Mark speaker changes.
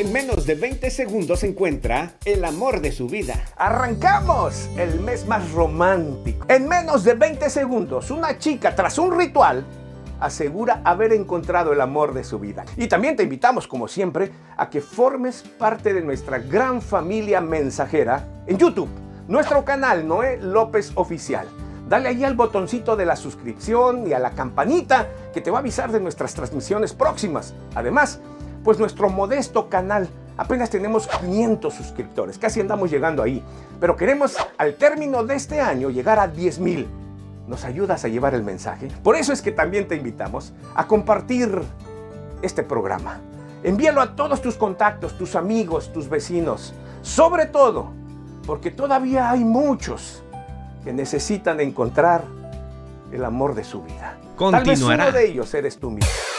Speaker 1: En menos de 20 segundos encuentra el amor de su vida.
Speaker 2: Arrancamos el mes más romántico. En menos de 20 segundos, una chica tras un ritual asegura haber encontrado el amor de su vida. Y también te invitamos, como siempre, a que formes parte de nuestra gran familia mensajera en YouTube, nuestro canal Noé López Oficial. Dale ahí al botoncito de la suscripción y a la campanita que te va a avisar de nuestras transmisiones próximas. Además, pues nuestro modesto canal apenas tenemos 500 suscriptores, casi andamos llegando ahí, pero queremos al término de este año llegar a 10 mil. ¿Nos ayudas a llevar el mensaje? Por eso es que también te invitamos a compartir este programa. Envíalo a todos tus contactos, tus amigos, tus vecinos. Sobre todo, porque todavía hay muchos que necesitan encontrar el amor de su vida.
Speaker 1: Continuará.
Speaker 2: Tal vez uno de ellos eres tú mismo.